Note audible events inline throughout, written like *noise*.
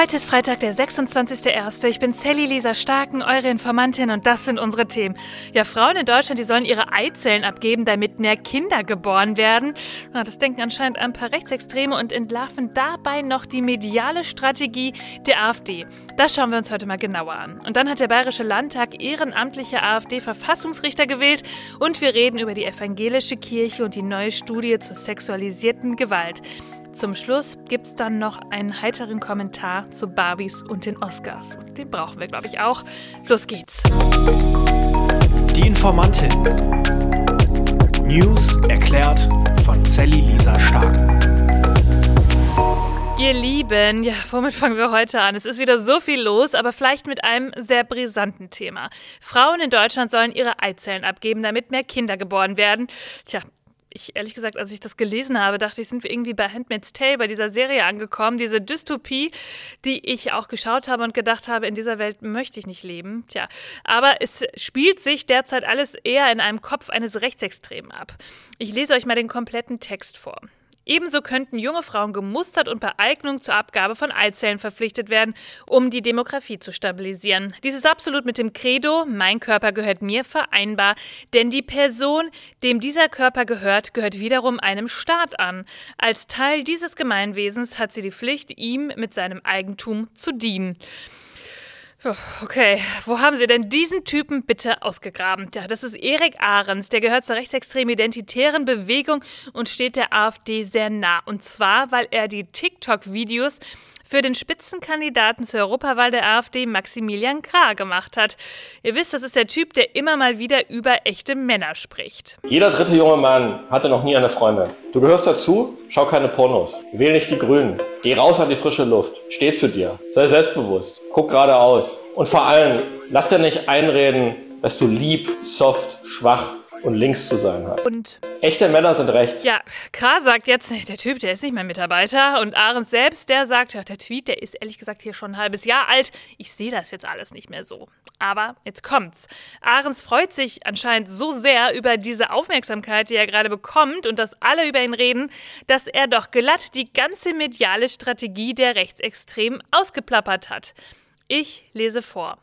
Heute ist Freitag, der 26.01. Ich bin Sally Lisa Starken, eure Informantin und das sind unsere Themen. Ja, Frauen in Deutschland, die sollen ihre Eizellen abgeben, damit mehr Kinder geboren werden. Das denken anscheinend ein paar Rechtsextreme und entlarven dabei noch die mediale Strategie der AfD. Das schauen wir uns heute mal genauer an. Und dann hat der Bayerische Landtag ehrenamtliche AfD-Verfassungsrichter gewählt und wir reden über die evangelische Kirche und die neue Studie zur sexualisierten Gewalt. Zum Schluss gibt es dann noch einen heiteren Kommentar zu Barbies und den Oscars. Den brauchen wir, glaube ich, auch. Los geht's. Die Informantin. News erklärt von Sally Lisa Stark. Ihr Lieben, ja, womit fangen wir heute an? Es ist wieder so viel los, aber vielleicht mit einem sehr brisanten Thema. Frauen in Deutschland sollen ihre Eizellen abgeben, damit mehr Kinder geboren werden. Tja, ich ehrlich gesagt, als ich das gelesen habe, dachte ich, sind wir irgendwie bei Handmaid's Tale, bei dieser Serie angekommen, diese Dystopie, die ich auch geschaut habe und gedacht habe, in dieser Welt möchte ich nicht leben. Tja, aber es spielt sich derzeit alles eher in einem Kopf eines Rechtsextremen ab. Ich lese euch mal den kompletten Text vor. Ebenso könnten junge Frauen gemustert und bei Eignung zur Abgabe von Eizellen verpflichtet werden, um die Demografie zu stabilisieren. Dies ist absolut mit dem Credo, mein Körper gehört mir, vereinbar, denn die Person, dem dieser Körper gehört, gehört wiederum einem Staat an. Als Teil dieses Gemeinwesens hat sie die Pflicht, ihm mit seinem Eigentum zu dienen. Okay, wo haben Sie denn diesen Typen bitte ausgegraben? Ja, das ist Erik Ahrens, der gehört zur rechtsextremen identitären Bewegung und steht der AfD sehr nah. Und zwar, weil er die TikTok-Videos für den Spitzenkandidaten zur Europawahl der AfD Maximilian Krah gemacht hat. Ihr wisst, das ist der Typ, der immer mal wieder über echte Männer spricht. Jeder dritte junge Mann hatte noch nie eine Freundin. Du gehörst dazu, schau keine Pornos. Wähl nicht die Grünen. Geh raus an die frische Luft. Steh zu dir. Sei selbstbewusst. Guck geradeaus. Und vor allem, lass dir nicht einreden, dass du lieb, soft, schwach und links zu sein hat. Und Echte Männer sind rechts. ja, Krah sagt jetzt, der Typ, der ist nicht mein Mitarbeiter. Und Ahrens selbst, der sagt, ja, der Tweet, der ist ehrlich gesagt hier schon ein halbes Jahr alt. Ich sehe das jetzt alles nicht mehr so. Aber jetzt kommt's. Ahrens freut sich anscheinend so sehr über diese Aufmerksamkeit, die er gerade bekommt und dass alle über ihn reden, dass er doch glatt die ganze mediale Strategie der Rechtsextremen ausgeplappert hat. Ich lese vor.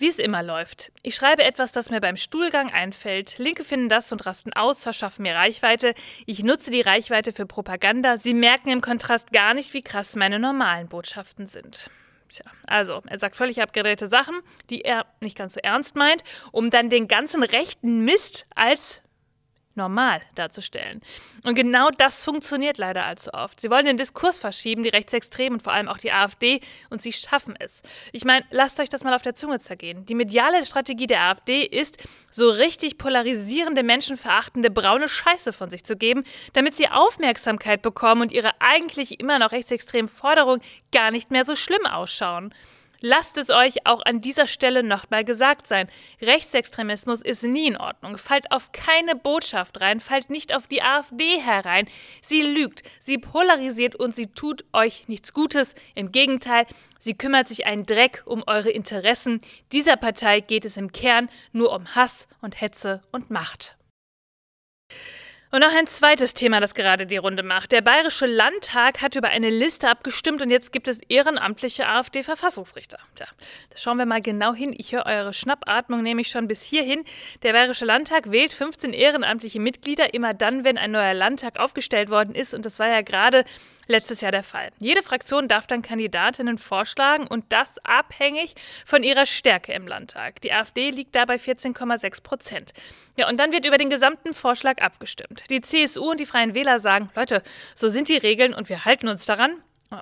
Wie es immer läuft. Ich schreibe etwas, das mir beim Stuhlgang einfällt. Linke finden das und rasten aus, verschaffen mir Reichweite. Ich nutze die Reichweite für Propaganda. Sie merken im Kontrast gar nicht, wie krass meine normalen Botschaften sind. Tja, also, er sagt völlig abgedrehte Sachen, die er nicht ganz so ernst meint, um dann den ganzen rechten Mist als normal darzustellen. Und genau das funktioniert leider allzu oft. Sie wollen den Diskurs verschieben, die Rechtsextremen und vor allem auch die AfD, und sie schaffen es. Ich meine, lasst euch das mal auf der Zunge zergehen. Die mediale Strategie der AfD ist, so richtig polarisierende, menschenverachtende, braune Scheiße von sich zu geben, damit sie Aufmerksamkeit bekommen und ihre eigentlich immer noch rechtsextremen Forderungen gar nicht mehr so schlimm ausschauen. Lasst es euch auch an dieser Stelle nochmal gesagt sein. Rechtsextremismus ist nie in Ordnung. Fallt auf keine Botschaft rein, fallt nicht auf die AfD herein. Sie lügt, sie polarisiert und sie tut euch nichts Gutes. Im Gegenteil, sie kümmert sich einen Dreck um eure Interessen. Dieser Partei geht es im Kern nur um Hass und Hetze und Macht. Und noch ein zweites Thema, das gerade die Runde macht. Der Bayerische Landtag hat über eine Liste abgestimmt und jetzt gibt es ehrenamtliche AfD-Verfassungsrichter. Tja, da schauen wir mal genau hin. Ich höre eure Schnappatmung nämlich schon bis hierhin. Der Bayerische Landtag wählt 15 ehrenamtliche Mitglieder immer dann, wenn ein neuer Landtag aufgestellt worden ist. Und das war ja gerade letztes Jahr der Fall. Jede Fraktion darf dann Kandidatinnen vorschlagen und das abhängig von ihrer Stärke im Landtag. Die AfD liegt da bei 14,6 Prozent. Ja, und dann wird über den gesamten Vorschlag abgestimmt. Die CSU und die Freien Wähler sagen, Leute, so sind die Regeln und wir halten uns daran.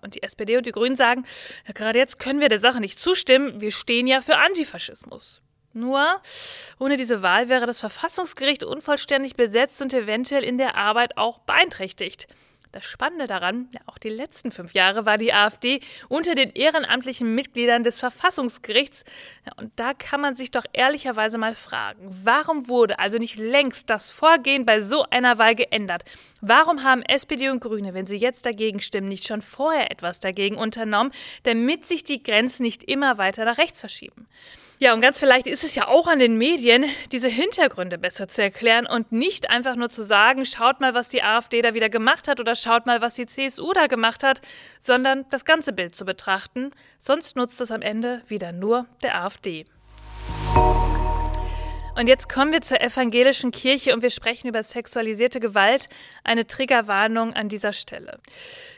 Und die SPD und die Grünen sagen, ja, gerade jetzt können wir der Sache nicht zustimmen, wir stehen ja für Antifaschismus. Nur, ohne diese Wahl wäre das Verfassungsgericht unvollständig besetzt und eventuell in der Arbeit auch beeinträchtigt. Das Spannende daran, auch die letzten fünf Jahre war die AfD unter den ehrenamtlichen Mitgliedern des Verfassungsgerichts. Und da kann man sich doch ehrlicherweise mal fragen, warum wurde also nicht längst das Vorgehen bei so einer Wahl geändert? Warum haben SPD und Grüne, wenn sie jetzt dagegen stimmen, nicht schon vorher etwas dagegen unternommen, damit sich die Grenzen nicht immer weiter nach rechts verschieben? Ja, und ganz vielleicht ist es ja auch an den Medien, diese Hintergründe besser zu erklären und nicht einfach nur zu sagen, schaut mal, was die AfD da wieder gemacht hat oder schaut mal, was die CSU da gemacht hat, sondern das ganze Bild zu betrachten. Sonst nutzt es am Ende wieder nur der AfD. Und jetzt kommen wir zur evangelischen Kirche und wir sprechen über sexualisierte Gewalt. Eine Triggerwarnung an dieser Stelle.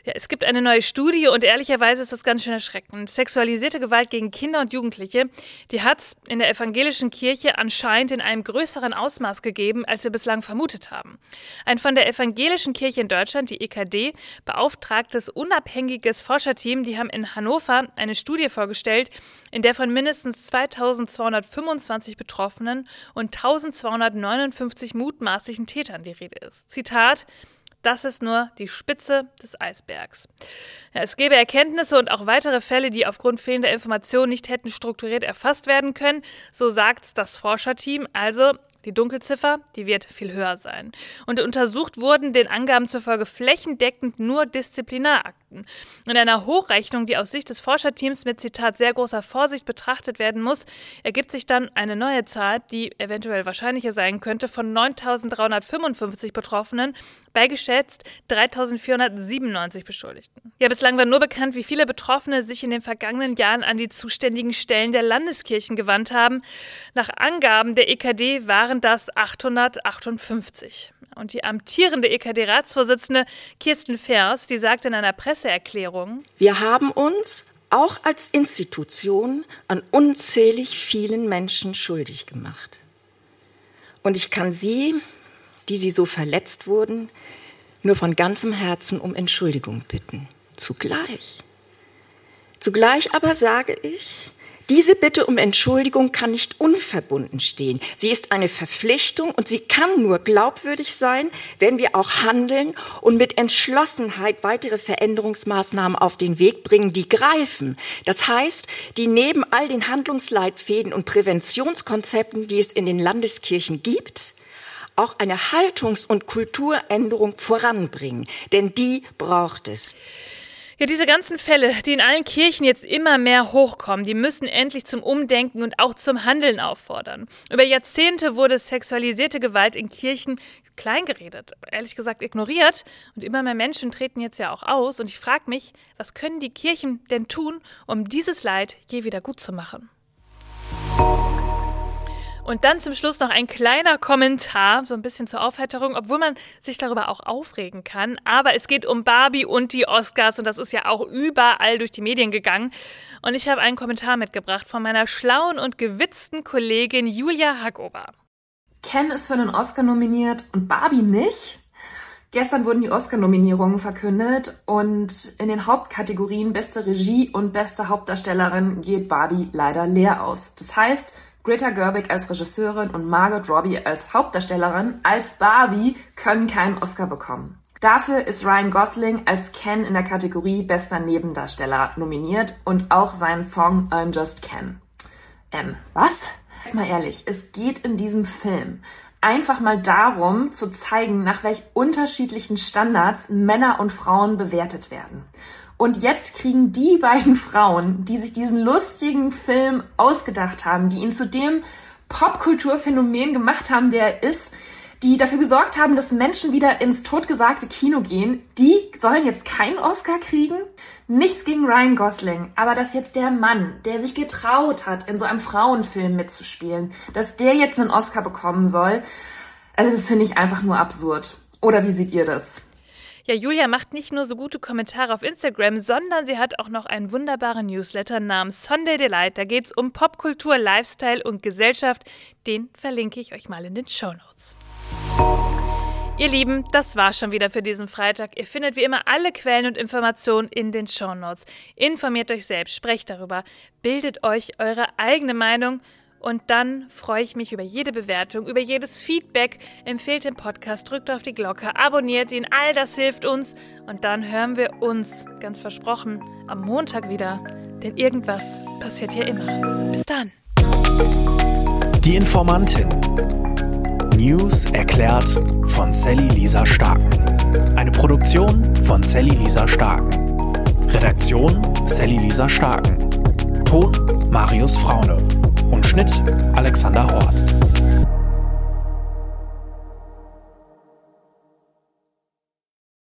Ja, es gibt eine neue Studie und ehrlicherweise ist das ganz schön erschreckend. Sexualisierte Gewalt gegen Kinder und Jugendliche, die hat es in der evangelischen Kirche anscheinend in einem größeren Ausmaß gegeben, als wir bislang vermutet haben. Ein von der evangelischen Kirche in Deutschland, die EKD, beauftragtes unabhängiges Forscherteam, die haben in Hannover eine Studie vorgestellt, in der von mindestens 2225 Betroffenen und 1259 mutmaßlichen Tätern die Rede ist. Zitat das ist nur die Spitze des Eisbergs. Ja, es gäbe Erkenntnisse und auch weitere Fälle, die aufgrund fehlender Informationen nicht hätten strukturiert erfasst werden können, so sagt das Forscherteam. Also die Dunkelziffer, die wird viel höher sein. Und untersucht wurden den Angaben zufolge flächendeckend nur Disziplinarakten. In einer Hochrechnung, die aus Sicht des Forscherteams mit Zitat sehr großer Vorsicht betrachtet werden muss, ergibt sich dann eine neue Zahl, die eventuell wahrscheinlicher sein könnte, von 9.355 Betroffenen bei geschätzt 3.497 Beschuldigten. Ja, bislang war nur bekannt, wie viele Betroffene sich in den vergangenen Jahren an die zuständigen Stellen der Landeskirchen gewandt haben. Nach Angaben der EKD waren das 858. Und die amtierende EKD-Ratsvorsitzende Kirsten Vers, die sagt in einer Presseerklärung, Wir haben uns auch als Institution an unzählig vielen Menschen schuldig gemacht. Und ich kann Sie, die Sie so verletzt wurden, nur von ganzem Herzen um Entschuldigung bitten. Zugleich. Zugleich aber sage ich, diese Bitte um Entschuldigung kann nicht unverbunden stehen. Sie ist eine Verpflichtung und sie kann nur glaubwürdig sein, wenn wir auch handeln und mit Entschlossenheit weitere Veränderungsmaßnahmen auf den Weg bringen, die greifen. Das heißt, die neben all den Handlungsleitfäden und Präventionskonzepten, die es in den Landeskirchen gibt, auch eine Haltungs- und Kulturänderung voranbringen. Denn die braucht es. Ja, diese ganzen Fälle, die in allen Kirchen jetzt immer mehr hochkommen, die müssen endlich zum Umdenken und auch zum Handeln auffordern. Über Jahrzehnte wurde sexualisierte Gewalt in Kirchen kleingeredet, ehrlich gesagt ignoriert. Und immer mehr Menschen treten jetzt ja auch aus. Und ich frage mich, was können die Kirchen denn tun, um dieses Leid je wieder gut zu machen? Und dann zum Schluss noch ein kleiner Kommentar, so ein bisschen zur Aufheiterung, obwohl man sich darüber auch aufregen kann. Aber es geht um Barbie und die Oscars und das ist ja auch überall durch die Medien gegangen. Und ich habe einen Kommentar mitgebracht von meiner schlauen und gewitzten Kollegin Julia Hackober. Ken ist für einen Oscar nominiert und Barbie nicht? Gestern wurden die Oscar-Nominierungen verkündet und in den Hauptkategorien beste Regie und beste Hauptdarstellerin geht Barbie leider leer aus. Das heißt, Greta Gerwig als Regisseurin und Margot Robbie als Hauptdarstellerin als Barbie können keinen Oscar bekommen. Dafür ist Ryan Gosling als Ken in der Kategorie Bester Nebendarsteller nominiert und auch sein Song I'm Just Ken. Ähm, was? Mal ehrlich, es geht in diesem Film einfach mal darum zu zeigen, nach welch unterschiedlichen Standards Männer und Frauen bewertet werden. Und jetzt kriegen die *laughs* beiden Frauen, die sich diesen lustigen Film ausgedacht haben, die ihn zu dem Popkulturphänomen gemacht haben, der er ist, die dafür gesorgt haben, dass Menschen wieder ins totgesagte Kino gehen, die sollen jetzt keinen Oscar kriegen? Nichts gegen Ryan Gosling, aber dass jetzt der Mann, der sich getraut hat, in so einem Frauenfilm mitzuspielen, dass der jetzt einen Oscar bekommen soll, also das finde ich einfach nur absurd. Oder wie seht ihr das? Ja, Julia macht nicht nur so gute Kommentare auf Instagram, sondern sie hat auch noch einen wunderbaren Newsletter namens Sunday Delight. Da geht es um Popkultur, Lifestyle und Gesellschaft. Den verlinke ich euch mal in den Show Notes. Ihr Lieben, das war schon wieder für diesen Freitag. Ihr findet wie immer alle Quellen und Informationen in den Show Notes. Informiert euch selbst, sprecht darüber, bildet euch eure eigene Meinung und dann freue ich mich über jede Bewertung, über jedes Feedback. Empfehlt den Podcast, drückt auf die Glocke, abonniert ihn, all das hilft uns. Und dann hören wir uns, ganz versprochen, am Montag wieder. Denn irgendwas passiert hier immer. Bis dann. Die Informantin. News erklärt von Sally Lisa Starken. Eine Produktion von Sally Lisa Starken. Redaktion Sally Lisa Starken. Ton Marius Fraune. Und Schnitt Alexander Horst.